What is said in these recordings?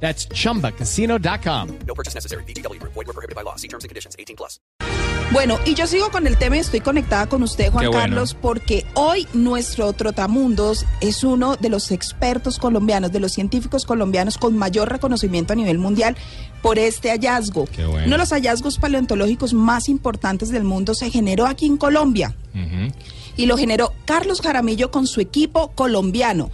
That's chumbacasino.com. No purchase necessary. BGW. Void were prohibited by law. See terms and conditions. 18 plus. Bueno, y yo sigo con el tema y estoy conectada con usted, Juan bueno. Carlos, porque hoy nuestro Trotamundos es uno de los expertos colombianos, de los científicos colombianos con mayor reconocimiento a nivel mundial por este hallazgo. Qué bueno. Uno de los hallazgos paleontológicos más importantes del mundo se generó aquí en Colombia y lo generó Carlos Jaramillo con su equipo colombiano.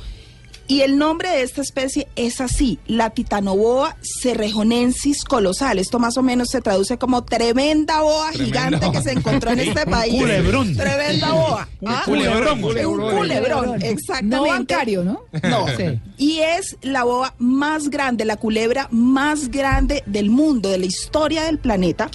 Y el nombre de esta especie es así, la Titanoboa cerrejonensis colosal. Esto más o menos se traduce como tremenda boa gigante boa. que se encontró en este país. culebrón. Tremenda boa. Un Ah, culebrón. Un culebrón, exactamente. No bancario, ¿no? No. Sí. Y es la boa más grande, la culebra más grande del mundo, de la historia del planeta,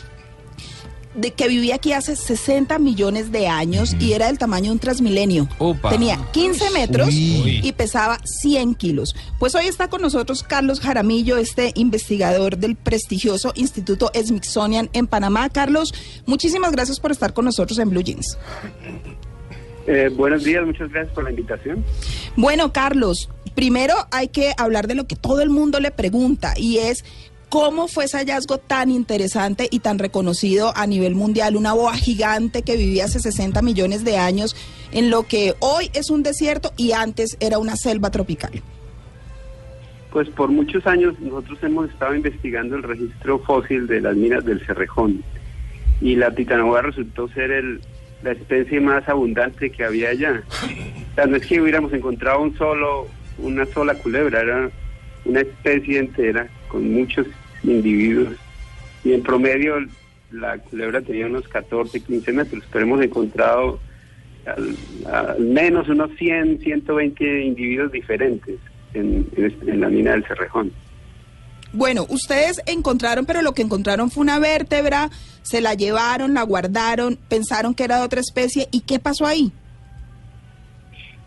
de que vivía aquí hace 60 millones de años y era del tamaño de un transmilenio. Tenía 15 metros Uy. y pesaba 100 kilos. Pues hoy está con nosotros Carlos Jaramillo, este investigador del prestigioso Instituto Smithsonian en Panamá. Carlos, muchísimas gracias por estar con nosotros en Blue Jeans. Eh, buenos días, muchas gracias por la invitación. Bueno, Carlos, primero hay que hablar de lo que todo el mundo le pregunta y es cómo fue ese hallazgo tan interesante y tan reconocido a nivel mundial, una boa gigante que vivía hace 60 millones de años en lo que hoy es un desierto y antes era una selva tropical. Pues por muchos años nosotros hemos estado investigando el registro fósil de las minas del Cerrejón y la titanoboa resultó ser el, la especie más abundante que había allá. O sea, no es que hubiéramos encontrado un solo, una sola culebra, era una especie entera con muchos individuos y en promedio la culebra tenía unos 14, 15 metros, pero hemos encontrado al, al menos unos 100, 120 individuos diferentes en, en este- en la mina del Cerrejón. Bueno, ustedes encontraron, pero lo que encontraron fue una vértebra, se la llevaron, la guardaron, pensaron que era de otra especie y ¿qué pasó ahí?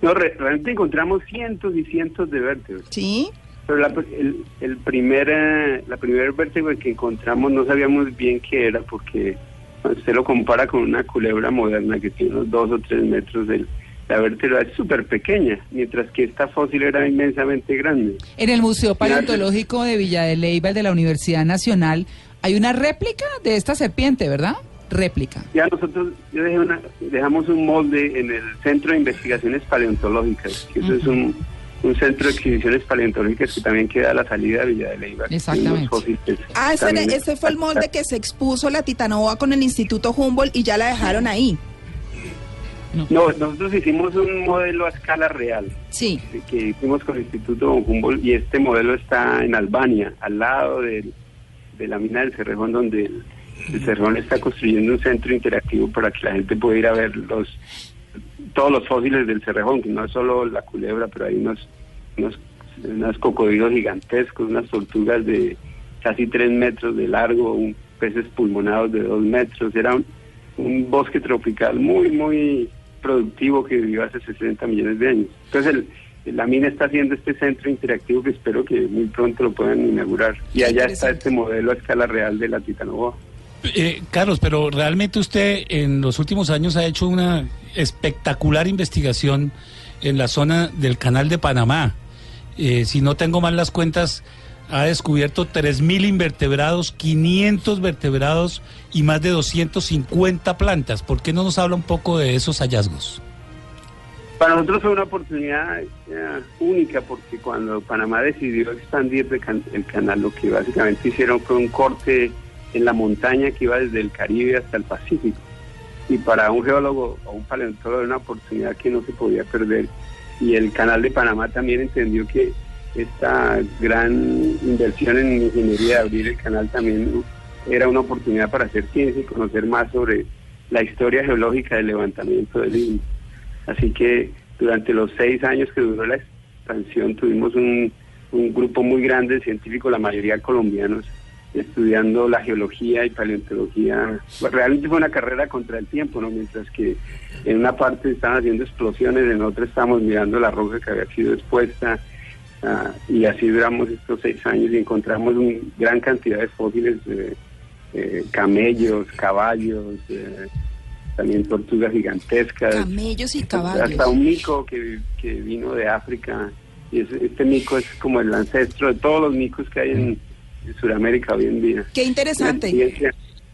No, re- realmente encontramos cientos y cientos de vértebras. ¿Sí? Pero la, el, el primer, eh, la primer vértebra que encontramos no sabíamos bien qué era porque cuando usted lo compara con una culebra moderna que tiene unos dos o tres metros, el- la vértebra es súper pequeña, mientras que esta fósil era inmensamente grande. En el Museo Paleontológico de Villa de Leyva, de la Universidad Nacional, hay una réplica de esta serpiente, ¿verdad? Réplica. Ya nosotros yo dejé una, dejamos un molde en el Centro de Investigaciones Paleontológicas, que eso es un, un centro de exhibiciones paleontológicas que también queda a la salida de Villa de Leyva. Exactamente. Fósiles Ah, ese, fue el molde que se expuso la Titanoboa con el Instituto Humboldt y ya la dejaron ahí. No, nosotros hicimos un modelo a escala real Sí. que hicimos con el Instituto Humboldt y este modelo está en Albania, al lado del- de la mina del Cerrejón, donde el, el Cerrejón está construyendo un centro interactivo para que la gente pueda ir a ver los todos los fósiles del Cerrejón, que no es solo la culebra, pero hay unos, unos, unos cocodrilos gigantescos, unas tortugas de casi tres metros de largo, un, peces pulmonados de dos metros, era un, un bosque tropical muy, muy productivo que vivió hace 60 millones de años. Entonces, el, la mina está haciendo este centro interactivo que espero que muy pronto lo puedan inaugurar. Y allá está este modelo a escala real de la Titanoboa. Eh, Carlos, pero realmente usted en los últimos años ha hecho una espectacular investigación en la zona del canal de Panamá. Eh, si no tengo mal las cuentas, ha descubierto 3.000 invertebrados, 500 vertebrados y más de 250 plantas. ¿Por qué no nos habla un poco de esos hallazgos? Para nosotros fue una oportunidad eh, única porque cuando Panamá decidió expandir el canal, lo que básicamente hicieron fue un corte en la montaña que iba desde el Caribe hasta el Pacífico. Y para un geólogo o un paleontólogo era una oportunidad que no se podía perder. Y el canal de Panamá también entendió que esta gran inversión en ingeniería de abrir el canal también era una oportunidad para hacer ciencia y conocer más sobre la historia geológica del levantamiento del Istmo. Así que durante los seis años que duró la expansión tuvimos un, un grupo muy grande de científicos, la mayoría colombianos, estudiando la geología y paleontología. Pues, realmente fue una carrera contra el tiempo, ¿no? Mientras que en una parte estaban haciendo explosiones, en otra estábamos mirando la roca que había sido expuesta. ah, y así duramos estos seis años y encontramos una gran cantidad de fósiles de eh, camellos, caballos, eh, también tortugas gigantescas. Camellos y caballos. Hasta un mico que, que vino de África. Y ese- este mico es como el ancestro de todos los micos que hay en, en Sudamérica hoy en día. Qué interesante.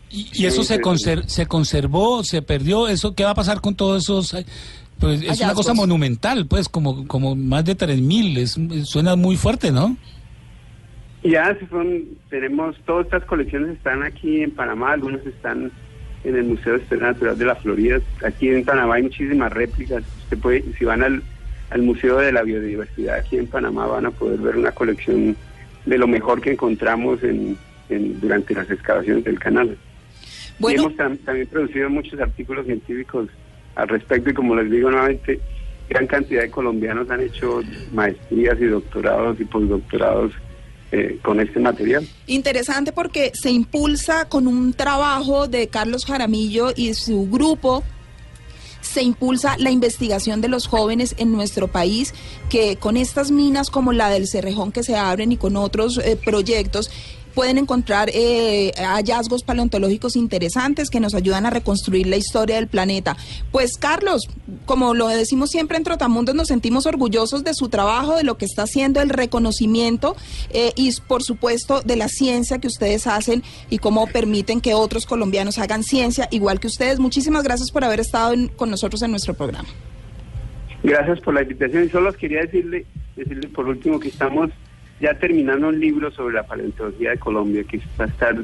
Y, y eso se, conser- se conservó, se perdió. ¿Eso qué va a pasar con todos esos? Pues es una cosa monumental, pues, como, como más de 3.000. Es, es- suena muy fuerte, ¿no? Ya se fueron, tenemos, todas estas colecciones están aquí en Panamá, algunas están en el Museo de Historia Natural de la Florida. Aquí en Panamá hay muchísimas réplicas. Usted puede, si van al, al Museo de la Biodiversidad aquí en Panamá van a poder ver una colección de lo mejor que encontramos en, en- durante las excavaciones del canal. Y Bueno, hemos tam- también producido muchos artículos científicos al respecto y como les digo nuevamente, gran cantidad de colombianos han hecho maestrías y doctorados y postdoctorados eh, con este material. interesante porque se impulsa con un trabajo de Carlos Jaramillo y su grupo. Se impulsa la investigación de los jóvenes en nuestro país, que con estas minas como la del Cerrejón que se abren y con otros eh, proyectos pueden encontrar eh, hallazgos paleontológicos interesantes que nos ayudan a reconstruir la historia del planeta. Pues Carlos, como lo decimos siempre en Trotamundos, nos sentimos orgullosos de su trabajo, de lo que está haciendo, el reconocimiento eh, y por supuesto de la ciencia que ustedes hacen y cómo permiten que otros colombianos hagan ciencia igual que ustedes. Muchísimas gracias por haber estado en- con nosotros en nuestro programa. Gracias por la invitación solo quería decirle, decirle por último que estamos ya terminando un libro sobre la paleontología de Colombia que va a estar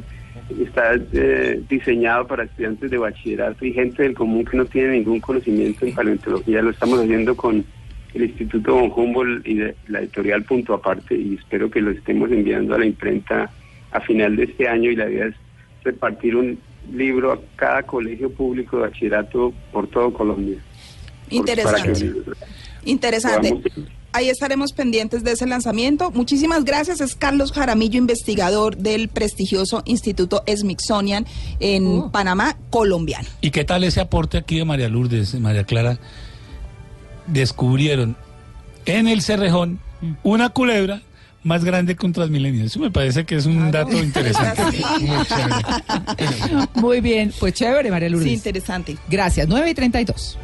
está eh, diseñado para estudiantes de bachillerato y gente del común que no tiene ningún conocimiento en paleontología. Lo estamos haciendo con el Instituto Von Humboldt y de- la editorial Punto Aparte y espero que lo estemos enviando a la imprenta a final de este año y la idea es repartir un libro a cada colegio público de bachillerato por todo Colombia. Interesante. Interesante. Ahí estaremos pendientes de ese lanzamiento. Muchísimas gracias. Es Carlos Jaramillo, investigador del prestigioso Instituto Smithsonian en Panamá, colombiano. ¿Y qué tal ese aporte aquí de María Lourdes, María Clara? Descubrieron en el Cerrejón una culebra más grande que un Transmilenio. Eso me parece que es un dato interesante. Muy bien, pues chévere, María Lourdes. Sí, interesante. Gracias, 9 y 32.